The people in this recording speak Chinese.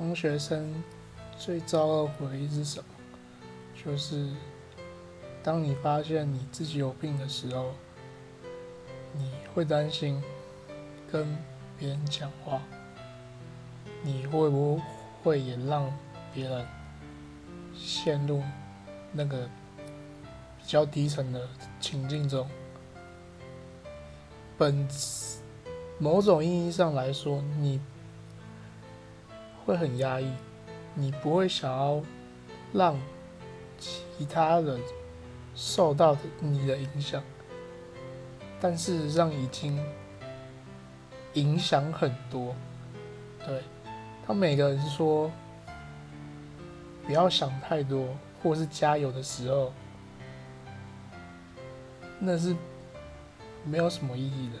当学生最糟的回忆是什么？就是当你发现你自己有病的时候，你会担心跟别人讲话，你会不会也让别人陷入那个比较低沉的情境中？本某种意义上来说，你会很压抑，你不会想要让其他人受到你的影响，但事实上已经影响很多。对，他每个人说不要想太多，或是加油的时候，那是没有什么意义的。